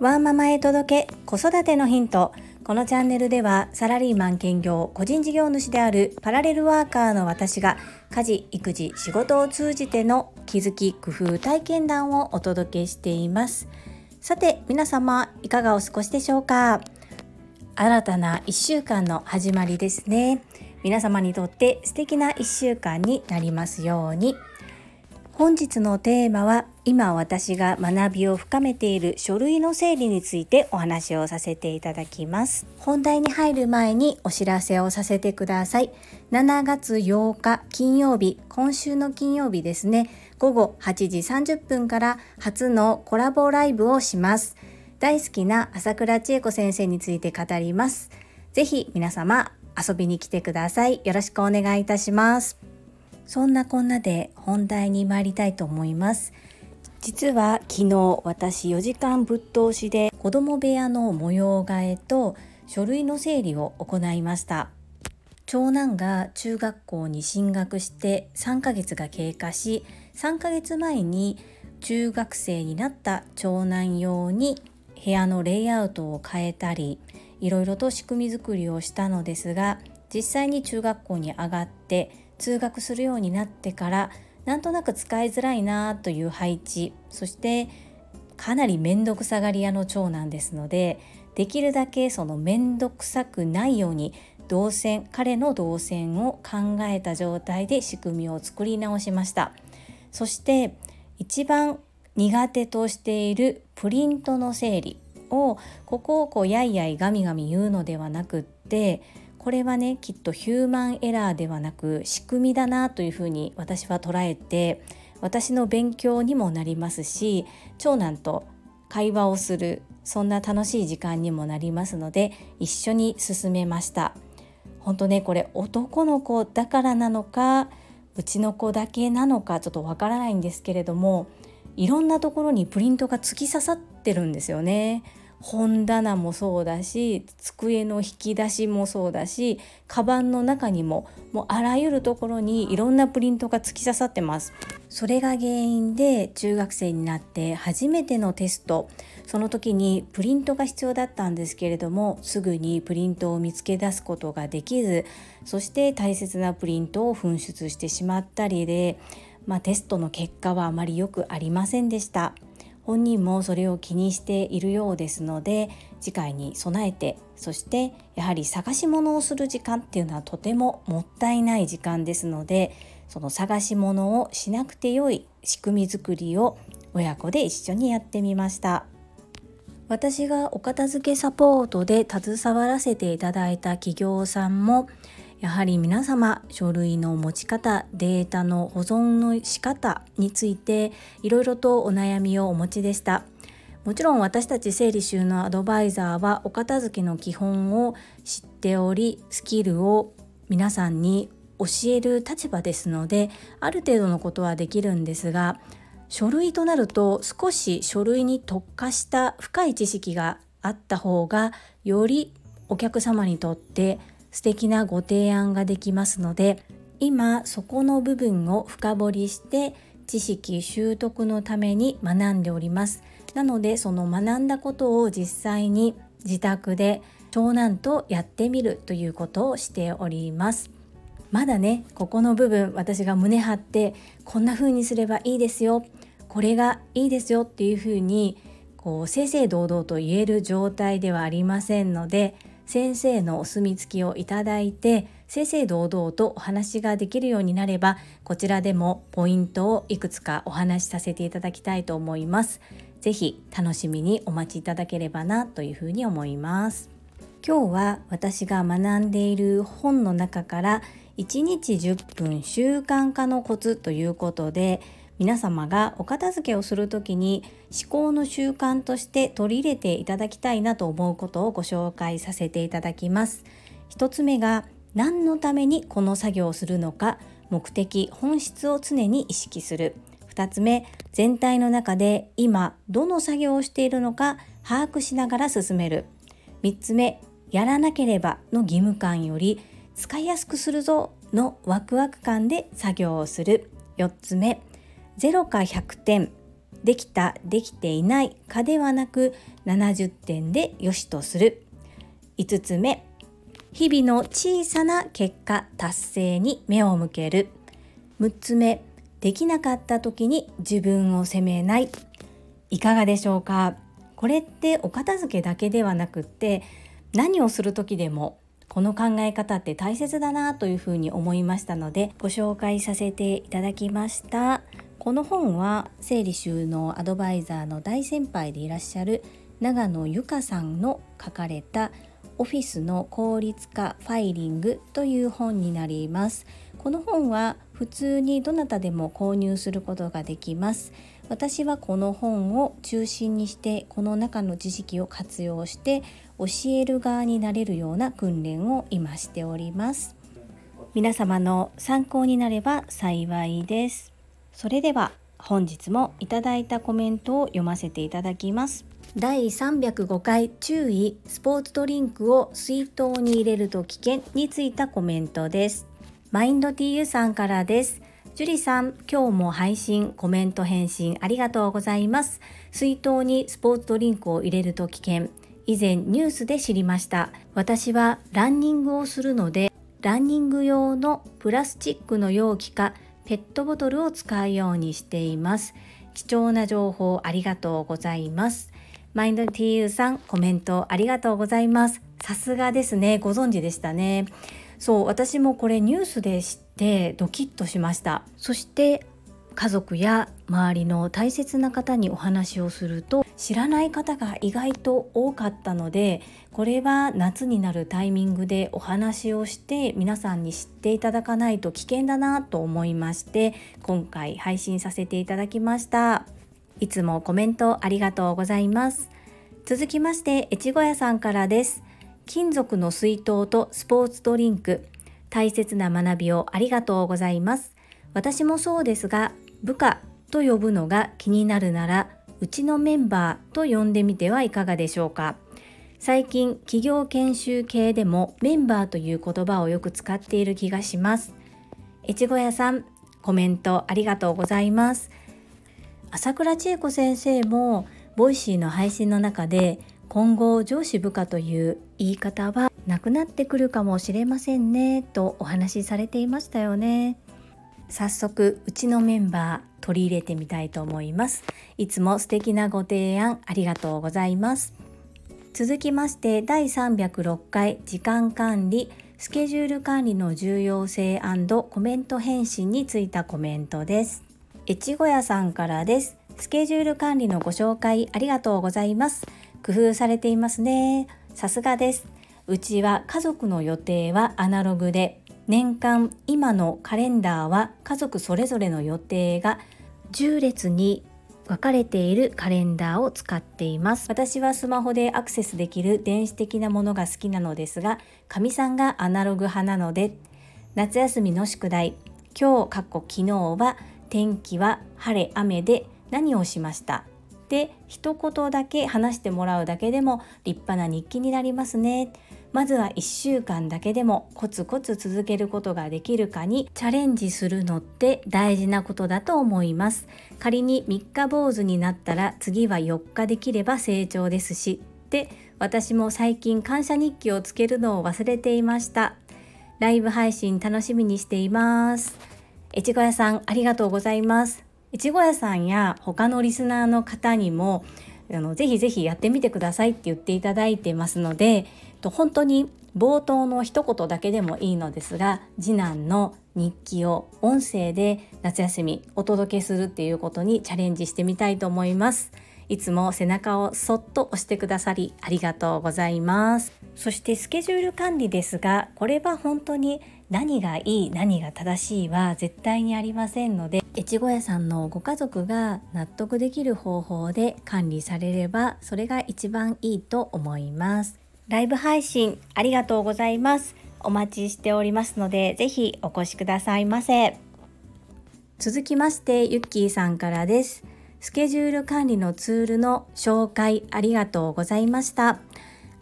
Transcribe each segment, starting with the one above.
ワーママへ届け子育てのヒント。このチャンネルではサラリーマン兼業個人事業主であるパラレルワーカーの私が家事育児仕事を通じての気づき工夫体験談をお届けしています。さて皆様いかがお過ごしでしょうか？新たな1週間の始まりですね。皆様にとって素敵な1週間になりますように。本日のテーマは今私が学びを深めている書類の整理についてお話をさせていただきます。本題に入る前にお知らせをさせてください。7月8日金曜日今週の金曜日ですね。午後8時30分から初のコラボライブをします。大好きな朝倉千恵子先生について語ります。ぜひ皆様遊びに来てください。よろしくお願いいたします。そんなこんなで本題に参りたいと思います。実は昨日私4時間ぶっ通しで子供部屋の模様替えと書類の整理を行いました。長男が中学校に進学して3ヶ月が経過し3ヶ月前に中学生になった長男用に部屋のレイアウトを変えたりいろいろと仕組み作りをしたのですが実際に中学校に上がって通学するようになってからなんとなく使いづらいなという配置そしてかなり面倒くさがり屋の長男ですのでできるだけその面倒くさくないように動線彼の動線を考えた状態で仕組みを作り直しました。そして一番苦手としているプリントの整理をここをこうやいやいガミガミ言うのではなくってこれはねきっとヒューマンエラーではなく仕組みだなというふうに私は捉えて私の勉強にもなりますし長男と会話をするそんな楽しい時間にもなりますので一緒に進めました本当ねこれ男の子だからなのかうちの子だけなのかちょっとわからないんですけれどもいろんなところにプリントが突き刺さってるんですよね。本棚もそうだし机の引き出しもそうだしカバンの中にももうあらゆるところにいろんなプリントが突き刺さってますそれが原因で中学生になって初めてのテストその時にプリントが必要だったんですけれどもすぐにプリントを見つけ出すことができずそして大切なプリントを紛失してしまったりで、まあ、テストの結果はあまり良くありませんでした。本人もそれを気にしているようですので次回に備えてそしてやはり探し物をする時間っていうのはとてももったいない時間ですのでその探し物をしなくてよい仕組み作りを親子で一緒にやってみました。私がお片付けサポートで携わらせていただいた企業さんもやはり皆様書類の持ち方データの保存の仕方についていろいろとお悩みをお持ちでした。もちろん私たち整理収納アドバイザーはお片付けの基本を知っておりスキルを皆さんに教える立場ですのである程度のことはできるんですが書類となると少し書類に特化した深い知識があった方がよりお客様にとって素敵なご提案ができますので今そこの部分を深掘りして知識習得のために学んでおります。なのでその学んだことを実際に自宅で長男とやってみるということをしております。まだねここの部分私が胸張ってこんな風にすればいいですよこれがいいですよっていう風にこう正々堂々と言える状態ではありませんので先生のお墨付きをいただいて正々堂々とお話ができるようになればこちらでもポイントをいくつかお話しさせていただきたいと思います。ぜひ楽しみにお待ちいただければなというふうに思います。今日は私が学んでいる本の中から1日10分習慣化のコツということで皆様がお片付けをする時に思考の習慣として取り入れていただきたいなと思うことをご紹介させていただきます。1つ目が何のためにこの作業をするのか目的本質を常に意識する。2つ目全体の中で今どの作業をしているのか把握しながら進める。3つ目やらなければの義務感より使いやすくするぞのワクワク感で作業をする。4つ目0か100点。できたできていない。かではなく70点でよしとする。5つ目。日々の小さな結果達成に目を向ける。6つ目。できなかった時に自分を責めない。いかがでしょうか？これってお片付けだけではなくって何をする時でもこの考え方って大切だなというふうに思いましたのでご紹介させていただきました。この本は整理収納アドバイザーの大先輩でいらっしゃる長野由香さんの書かれたオフィスの効率化ファイリングという本になります。この本は普通にどなたでも購入することができます。私はこの本を中心にしてこの中の知識を活用して教える側になれるような訓練を今しております。皆様の参考になれば幸いです。それでは本日もいただいたコメントを読ませていただきます第305回注意スポーツドリンクを水筒に入れると危険についたコメントですマインド TU さんからですジュリさん、今日も配信、コメント返信ありがとうございます。水筒にスポーツドリンクを入れると危険。以前ニュースで知りました。私はランニングをするので、ランニング用のプラスチックの容器かペットボトルを使うようにしています。貴重な情報ありがとうございます。マインド TU さん、コメントありがとうございます。さすがですね。ご存知でしたね。そう私もこれニュースで知ってドキッとしましたそして家族や周りの大切な方にお話をすると知らない方が意外と多かったのでこれは夏になるタイミングでお話をして皆さんに知っていただかないと危険だなと思いまして今回配信させていただきました。いつもコメントありがとうございます。続きまして越後屋さんからです。金属の水筒とスポーツドリンク。大切な学びをありがとうございます。私もそうですが部下と呼ぶのが気になるならうちのメンバーと呼んでみてはいかがでしょうか？最近企業研修系でもメンバーという言葉をよく使っている気がします。越後屋さんコメントありがとうございます。朝倉千恵子先生も Voicy の配信の中で今後上司部下という言い方はなくなってくるかもしれませんねとお話しされていましたよね。早速うちのメンバー取り入れてみたいと思います。いつも素敵なご提案ありがとうございます。続きまして第306回時間管理スケジュール管理の重要性コメント返信についたコメントです。越後屋さんからです。スケジュール管理のご紹介ありがとうございます。工夫されていますね。さすがです。うちは家族の予定はアナログで年間今のカレンダーは家族それぞれの予定が10列に分かれているカレンダーを使っています。私はスマホでアクセスできる電子的なものが好きなのですがかみさんがアナログ派なので夏休みの宿題今日かっこ昨日は天気は晴れ雨で何をしました？で一言だけ話してもらうだけでも立派な日記になりますね。まずは1週間だけでもコツコツ続けることができるかにチャレンジするのって大事なことだと思います。仮に3日坊主になったら次は4日できれば成長ですしって私も最近感謝日記をつけるのを忘れていました。ライブ配信楽しみにしています。越後屋さんありがとうございます。越後屋さんや他のリスナーの方にもあのぜひぜひやってみてくださいって言っていただいてますので本当に冒頭の一言だけでもいいのですが次男の日記を音声で夏休みお届けするっていうことにチャレンジしてみたいと思います。いつも背中をそっと押してくださりありがとうございます。そしてスケジュール管理ですがこれは本当に何がいい何が正しいは絶対にありませんので越後屋さんのご家族が納得できる方法で管理されればそれが一番いいと思います。ライブ配信ありがとうございます。お待ちしておりますのでぜひお越しくださいませ。続きましてゆっきーさんからです。スケジュール管理のツールの紹介ありがとうございました。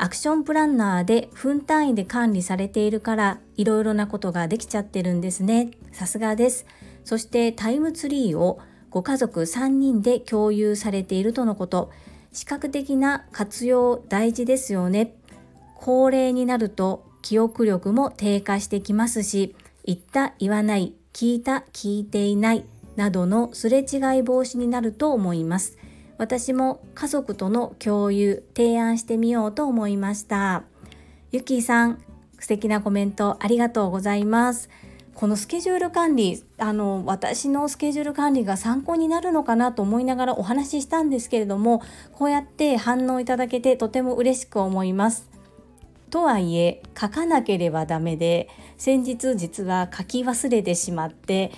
アクションプランナーで分単位で管理されているからいろいろなことができちゃってるんですね。さすがです。そしてタイムツリーをご家族3人で共有されているとのこと視覚的な活用大事ですよね高齢になると記憶力も低下してきますし言った言わない聞いた聞いていないなどのすれ違い防止になると思います私も家族との共有提案してみようと思いました。ゆきさん素敵なコメントありがとうございます。このスケジュール管理あの私のスケジュール管理が参考になるのかなと思いながらお話ししたんですけれどもこうやって反応いただけてとても嬉しく思います。とはいえ書かなければダメで先日実は書き忘れてしまって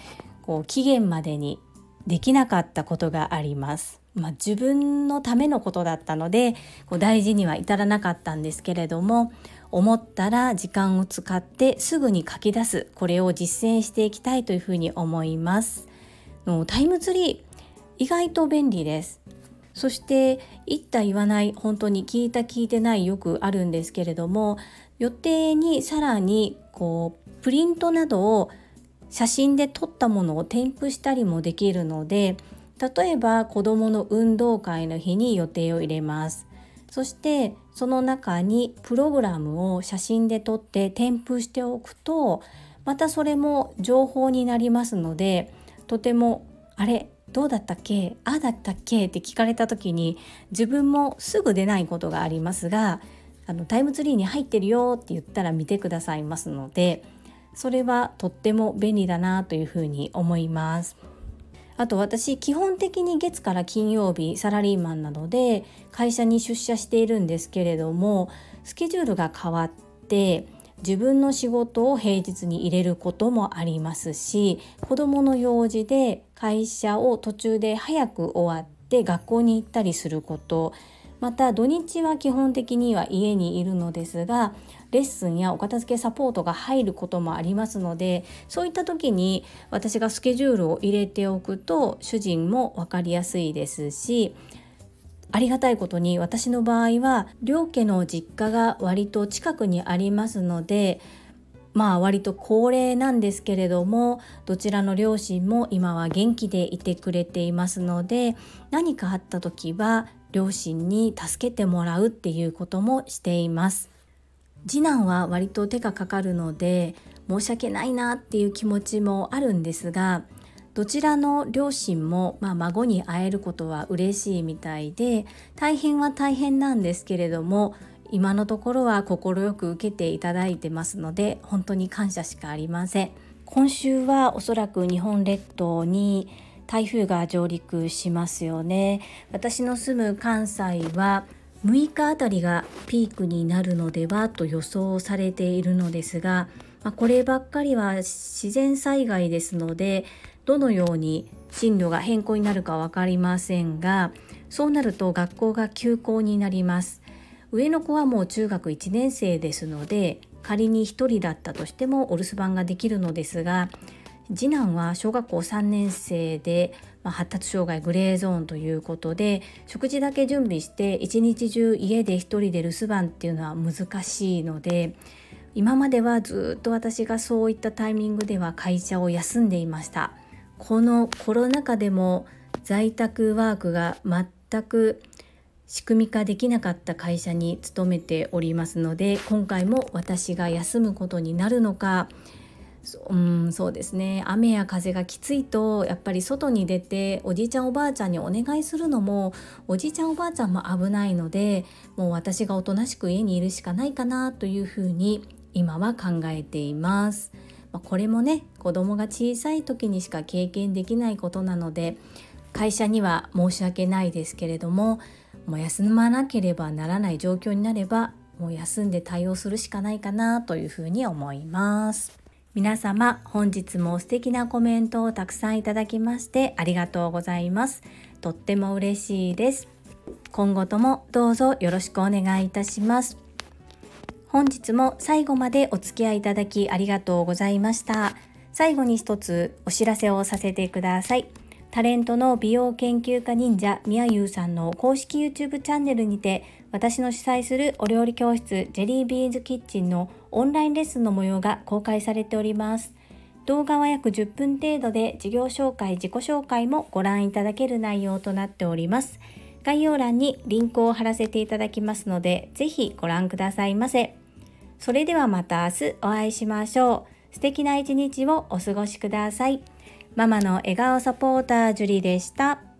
こう期限までにできなかったことがあります。まあ、自分のためのことだったのでこう大事には至らなかったんですけれども思ったら時間を使ってすぐに書き出すこれを実践していきたいというふうに思います。のタイムツリー意外と便利です。そして言った言わない本当に聞いた聞いてないよくあるんですけれども予定にさらにこうプリントなどを写真で撮ったものを添付したりもできるので例えば子どもの運動会の日に予定を入れます。そしてその中にプログラムを写真で撮って添付しておくとまたそれも情報になりますのでとてもあれどうだったっけ？ああだったっけ？って聞かれた時に自分もすぐ出ないことがありますがあのタイムツリーに入ってるよって言ったら見てくださいますのでそれはとっても便利だなというふうに思います。あと私基本的に月から金曜日サラリーマンなので会社に出社しているんですけれどもスケジュールが変わって自分の仕事を平日に入れることもありますし子どもの用事で会社を途中で早く終わって学校に行ったりすることまた土日は基本的には家にいるのですがレッスンやお片付けサポートが入ることもありますのでそういった時に私がスケジュールを入れておくと主人も分かりやすいですしありがたいことに私の場合は両家の実家が割と近くにありますのでまあ割と高齢なんですけれどもどちらの両親も今は元気でいてくれていますので何かあった時は両親に助けてもらうっていうこともしています。次男は割と手がかかるので申し訳ないなっていう気持ちもあるんですがどちらの両親も、まあ、孫に会えることは嬉しいみたいで大変は大変なんですけれども今のところは快く受けていただいてますので本当に感謝しかありません。今週はおそらく日本列島に台風が上陸しますよね。私の住む関西は6日あたりがピークになるのではと予想されているのですが、まあ、こればっかりは自然災害ですのでどのように進路が変更になるか分かりませんがそうなると学校が休校になります。上の子はもう中学1年生ですので仮に1人だったとしてもお留守番ができるのですが次男は小学校3年生で、まあ、発達障害グレーゾーンということで食事だけ準備して一日中家で1人で留守番っていうのは難しいので今まではずっと私がそういったタイミングでは会社を休んでいました。このコロナ禍でも在宅ワークが全く仕組み化できなかった会社に勤めておりますので今回も私が休むことになるのかそう。んそうですね。雨や風がきついとやっぱり外に出ておじいちゃんおばあちゃんにお願いするのもおじいちゃんおばあちゃんも危ないのでもう私がおとなしく家にいるしかないかなというふうに今は考えています。ま、これもね子供が小さい時にしか経験できないことなので会社には申し訳ないですけれどももう休まなければならない状況になればもう休んで対応するしかないかなというふうに思います。皆様本日も素敵なコメントをたくさんいただきましてありがとうございますとっても嬉しいです今後ともどうぞよろしくお願いいたします本日も最後までお付き合いいただきありがとうございました。最後に一つお知らせをさせてください。タレントの美容研究家忍者みやゆうさんの公式 YouTube チャンネルにて私の主催するお料理教室ジェリービーンズキッチンのオンラインレッスンの模様が公開されております。動画は約10分程度で事業紹介、自己紹介もご覧いただける内容となっております。概要欄にリンクを貼らせていただきますので、ぜひご覧くださいませ。それではまた明日お会いしましょう。素敵な一日をお過ごしください。ママの笑顔サポータージュリでした。